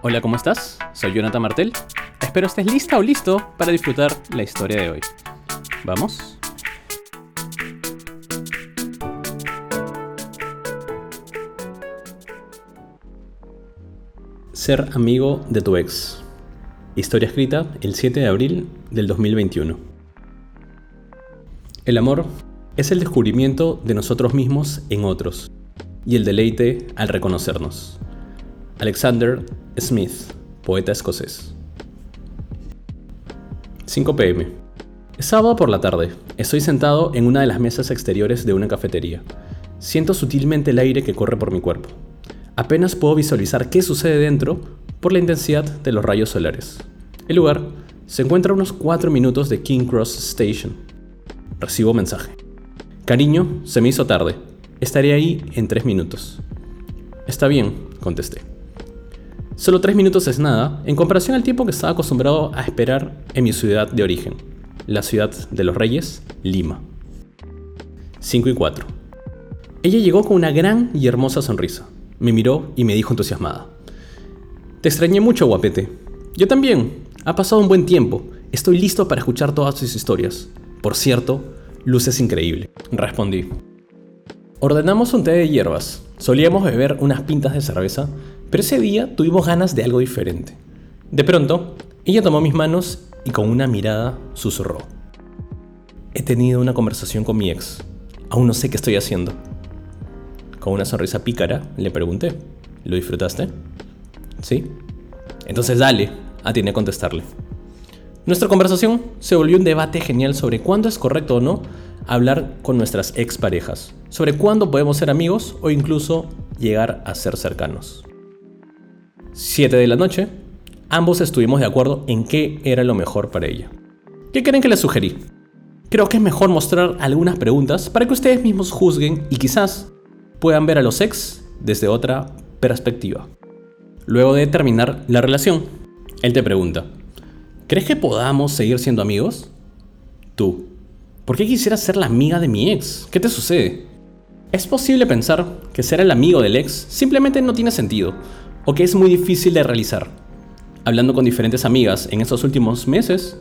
Hola, ¿cómo estás? Soy Jonathan Martel. Espero estés lista o listo para disfrutar la historia de hoy. ¿Vamos? Ser amigo de tu ex. Historia escrita el 7 de abril del 2021. El amor es el descubrimiento de nosotros mismos en otros y el deleite al reconocernos. Alexander Smith, poeta escocés. 5 pm. Es sábado por la tarde. Estoy sentado en una de las mesas exteriores de una cafetería. Siento sutilmente el aire que corre por mi cuerpo. Apenas puedo visualizar qué sucede dentro por la intensidad de los rayos solares. El lugar se encuentra a unos 4 minutos de King Cross Station. Recibo mensaje. Cariño, se me hizo tarde. Estaré ahí en 3 minutos. Está bien, contesté. Solo 3 minutos es nada en comparación al tiempo que estaba acostumbrado a esperar en mi ciudad de origen, la ciudad de los reyes, Lima. 5 y 4. Ella llegó con una gran y hermosa sonrisa. Me miró y me dijo entusiasmada. Te extrañé mucho, guapete. Yo también. Ha pasado un buen tiempo. Estoy listo para escuchar todas tus historias. Por cierto, luces increíble. Respondí. Ordenamos un té de hierbas. Solíamos beber unas pintas de cerveza pero ese día tuvimos ganas de algo diferente. De pronto, ella tomó mis manos y con una mirada susurró. He tenido una conversación con mi ex. Aún no sé qué estoy haciendo. Con una sonrisa pícara le pregunté. ¿Lo disfrutaste? ¿Sí? Entonces dale, atiné a contestarle. Nuestra conversación se volvió un debate genial sobre cuándo es correcto o no hablar con nuestras exparejas, sobre cuándo podemos ser amigos o incluso llegar a ser cercanos. 7 de la noche, ambos estuvimos de acuerdo en qué era lo mejor para ella. ¿Qué creen que les sugerí? Creo que es mejor mostrar algunas preguntas para que ustedes mismos juzguen y quizás puedan ver a los ex desde otra perspectiva. Luego de terminar la relación, él te pregunta, ¿crees que podamos seguir siendo amigos? Tú, ¿por qué quisieras ser la amiga de mi ex? ¿Qué te sucede? Es posible pensar que ser el amigo del ex simplemente no tiene sentido, o que es muy difícil de realizar. Hablando con diferentes amigas en estos últimos meses,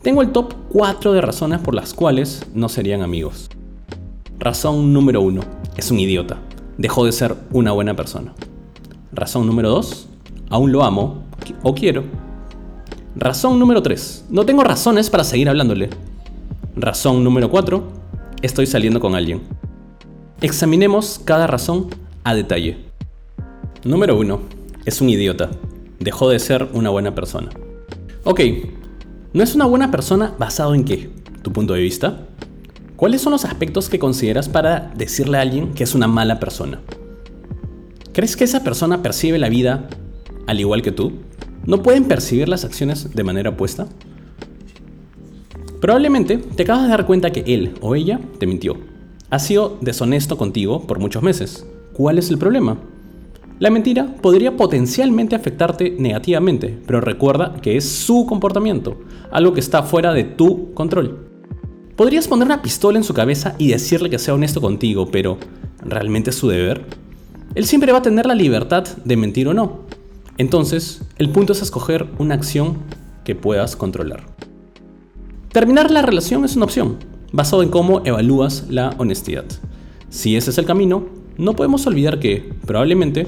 tengo el top 4 de razones por las cuales no serían amigos. Razón número 1. Es un idiota. Dejó de ser una buena persona. Razón número 2. Aún lo amo o quiero. Razón número 3. No tengo razones para seguir hablándole. Razón número 4. Estoy saliendo con alguien. Examinemos cada razón a detalle. Número 1 es un idiota. Dejó de ser una buena persona. Ok, ¿no es una buena persona basado en qué? ¿Tu punto de vista? ¿Cuáles son los aspectos que consideras para decirle a alguien que es una mala persona? ¿Crees que esa persona percibe la vida al igual que tú? ¿No pueden percibir las acciones de manera opuesta? Probablemente te acabas de dar cuenta que él o ella te mintió. Ha sido deshonesto contigo por muchos meses. ¿Cuál es el problema? La mentira podría potencialmente afectarte negativamente, pero recuerda que es su comportamiento, algo que está fuera de tu control. Podrías poner una pistola en su cabeza y decirle que sea honesto contigo, pero ¿realmente es su deber? Él siempre va a tener la libertad de mentir o no. Entonces, el punto es escoger una acción que puedas controlar. Terminar la relación es una opción, basado en cómo evalúas la honestidad. Si ese es el camino, no podemos olvidar que, probablemente,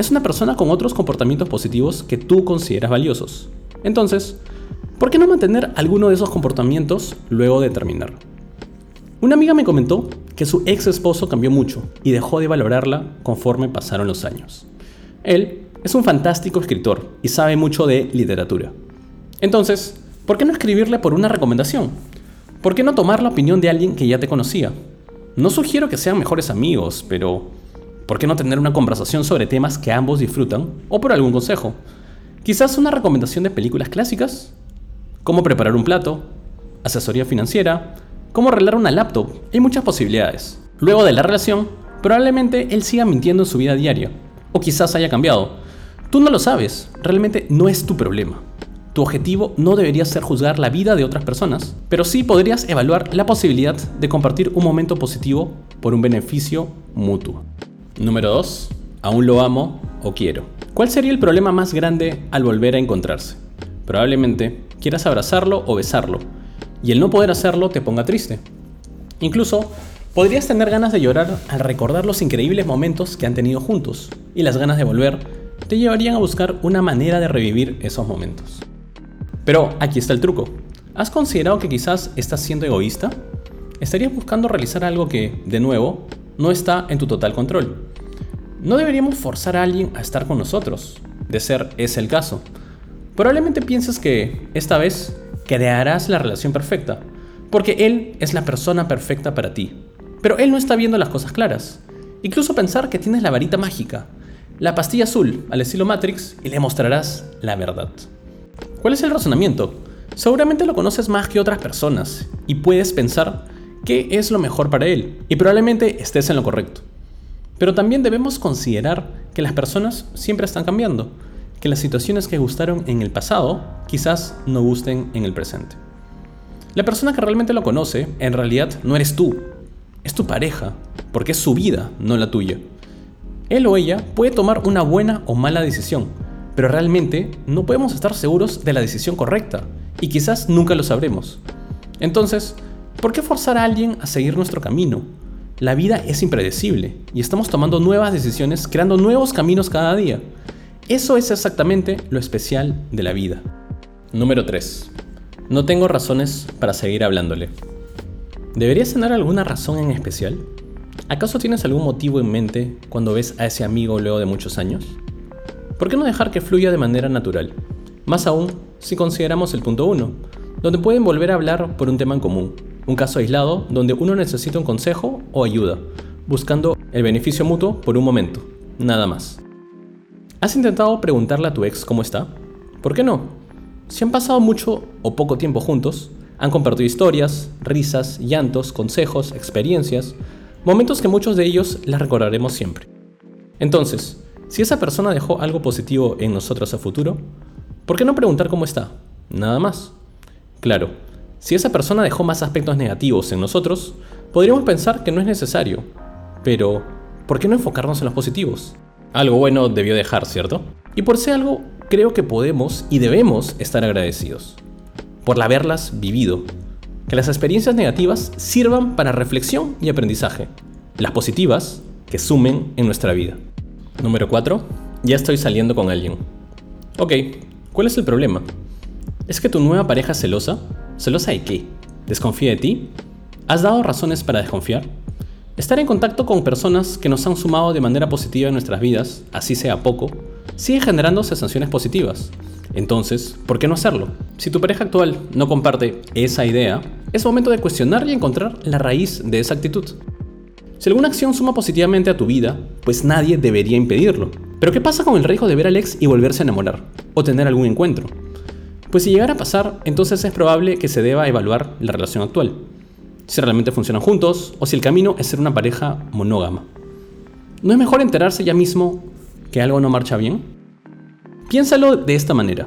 es una persona con otros comportamientos positivos que tú consideras valiosos. Entonces, ¿por qué no mantener alguno de esos comportamientos luego de terminar? Una amiga me comentó que su ex esposo cambió mucho y dejó de valorarla conforme pasaron los años. Él es un fantástico escritor y sabe mucho de literatura. Entonces, ¿por qué no escribirle por una recomendación? ¿Por qué no tomar la opinión de alguien que ya te conocía? No sugiero que sean mejores amigos, pero ¿Por qué no tener una conversación sobre temas que ambos disfrutan o por algún consejo? Quizás una recomendación de películas clásicas, cómo preparar un plato, asesoría financiera, cómo arreglar una laptop, hay muchas posibilidades. Luego de la relación, probablemente él siga mintiendo en su vida diaria, o quizás haya cambiado. Tú no lo sabes, realmente no es tu problema. Tu objetivo no debería ser juzgar la vida de otras personas, pero sí podrías evaluar la posibilidad de compartir un momento positivo por un beneficio mutuo. Número 2. Aún lo amo o quiero. ¿Cuál sería el problema más grande al volver a encontrarse? Probablemente quieras abrazarlo o besarlo, y el no poder hacerlo te ponga triste. Incluso podrías tener ganas de llorar al recordar los increíbles momentos que han tenido juntos, y las ganas de volver te llevarían a buscar una manera de revivir esos momentos. Pero aquí está el truco. ¿Has considerado que quizás estás siendo egoísta? ¿Estarías buscando realizar algo que, de nuevo, no está en tu total control? No deberíamos forzar a alguien a estar con nosotros. De ser es el caso. Probablemente pienses que, esta vez, crearás la relación perfecta, porque él es la persona perfecta para ti. Pero él no está viendo las cosas claras. Incluso pensar que tienes la varita mágica, la pastilla azul al estilo Matrix y le mostrarás la verdad. ¿Cuál es el razonamiento? Seguramente lo conoces más que otras personas y puedes pensar qué es lo mejor para él y probablemente estés en lo correcto. Pero también debemos considerar que las personas siempre están cambiando, que las situaciones que gustaron en el pasado quizás no gusten en el presente. La persona que realmente lo conoce en realidad no eres tú, es tu pareja, porque es su vida, no la tuya. Él o ella puede tomar una buena o mala decisión, pero realmente no podemos estar seguros de la decisión correcta, y quizás nunca lo sabremos. Entonces, ¿por qué forzar a alguien a seguir nuestro camino? La vida es impredecible y estamos tomando nuevas decisiones, creando nuevos caminos cada día. Eso es exactamente lo especial de la vida. Número 3. No tengo razones para seguir hablándole. ¿Deberías tener alguna razón en especial? ¿Acaso tienes algún motivo en mente cuando ves a ese amigo luego de muchos años? ¿Por qué no dejar que fluya de manera natural? Más aún si consideramos el punto 1, donde pueden volver a hablar por un tema en común, un caso aislado donde uno necesita un consejo o ayuda, buscando el beneficio mutuo por un momento, nada más. ¿Has intentado preguntarle a tu ex cómo está? ¿Por qué no? Si han pasado mucho o poco tiempo juntos, han compartido historias, risas, llantos, consejos, experiencias, momentos que muchos de ellos las recordaremos siempre. Entonces, si esa persona dejó algo positivo en nosotros a futuro, ¿por qué no preguntar cómo está? Nada más. Claro, si esa persona dejó más aspectos negativos en nosotros, podríamos pensar que no es necesario. Pero, ¿por qué no enfocarnos en los positivos? Algo bueno debió dejar, ¿cierto? Y por ser algo, creo que podemos y debemos estar agradecidos. Por haberlas vivido. Que las experiencias negativas sirvan para reflexión y aprendizaje. Las positivas, que sumen en nuestra vida. Número 4. Ya estoy saliendo con alguien. Ok, ¿cuál es el problema? ¿Es que tu nueva pareja celosa ¿Celosa de qué? ¿Desconfía de ti? ¿Has dado razones para desconfiar? Estar en contacto con personas que nos han sumado de manera positiva en nuestras vidas, así sea poco, sigue generando sensaciones positivas. Entonces, ¿por qué no hacerlo? Si tu pareja actual no comparte esa idea, es momento de cuestionar y encontrar la raíz de esa actitud. Si alguna acción suma positivamente a tu vida, pues nadie debería impedirlo. Pero ¿qué pasa con el riesgo de ver al ex y volverse a enamorar? O tener algún encuentro. Pues si llegara a pasar, entonces es probable que se deba evaluar la relación actual. Si realmente funcionan juntos o si el camino es ser una pareja monógama. ¿No es mejor enterarse ya mismo que algo no marcha bien? Piénsalo de esta manera.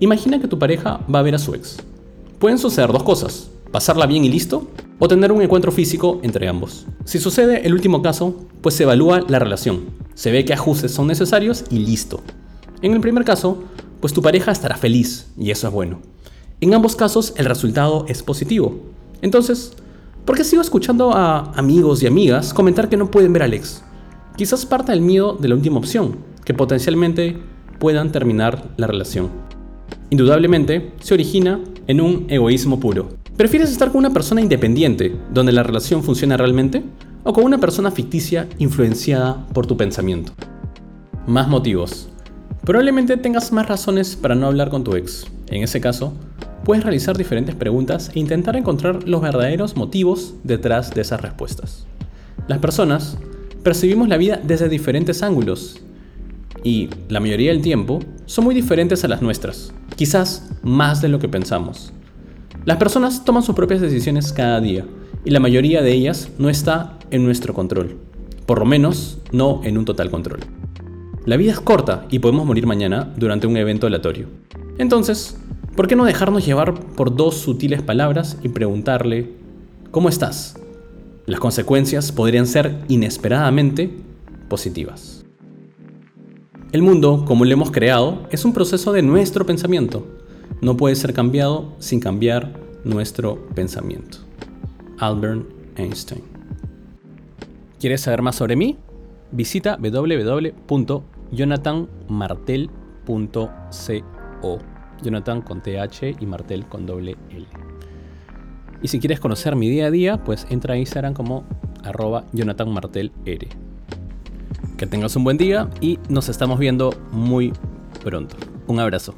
Imagina que tu pareja va a ver a su ex. Pueden suceder dos cosas, pasarla bien y listo, o tener un encuentro físico entre ambos. Si sucede el último caso, pues se evalúa la relación, se ve qué ajustes son necesarios y listo. En el primer caso, pues tu pareja estará feliz y eso es bueno. En ambos casos el resultado es positivo. Entonces, ¿por qué sigo escuchando a amigos y amigas comentar que no pueden ver a Alex? Quizás parta del miedo de la última opción, que potencialmente puedan terminar la relación. Indudablemente, se origina en un egoísmo puro. ¿Prefieres estar con una persona independiente, donde la relación funciona realmente, o con una persona ficticia influenciada por tu pensamiento? Más motivos. Probablemente tengas más razones para no hablar con tu ex. En ese caso, puedes realizar diferentes preguntas e intentar encontrar los verdaderos motivos detrás de esas respuestas. Las personas percibimos la vida desde diferentes ángulos y, la mayoría del tiempo, son muy diferentes a las nuestras, quizás más de lo que pensamos. Las personas toman sus propias decisiones cada día y la mayoría de ellas no está en nuestro control, por lo menos no en un total control. La vida es corta y podemos morir mañana durante un evento aleatorio. Entonces, ¿por qué no dejarnos llevar por dos sutiles palabras y preguntarle, ¿cómo estás? Las consecuencias podrían ser inesperadamente positivas. El mundo, como lo hemos creado, es un proceso de nuestro pensamiento. No puede ser cambiado sin cambiar nuestro pensamiento. Albert Einstein. ¿Quieres saber más sobre mí? Visita www.jonathanmartel.co. Jonathan con TH y Martel con doble L. Y si quieres conocer mi día a día, pues entra a Instagram como arroba jonathanmartelr. Que tengas un buen día y nos estamos viendo muy pronto. Un abrazo.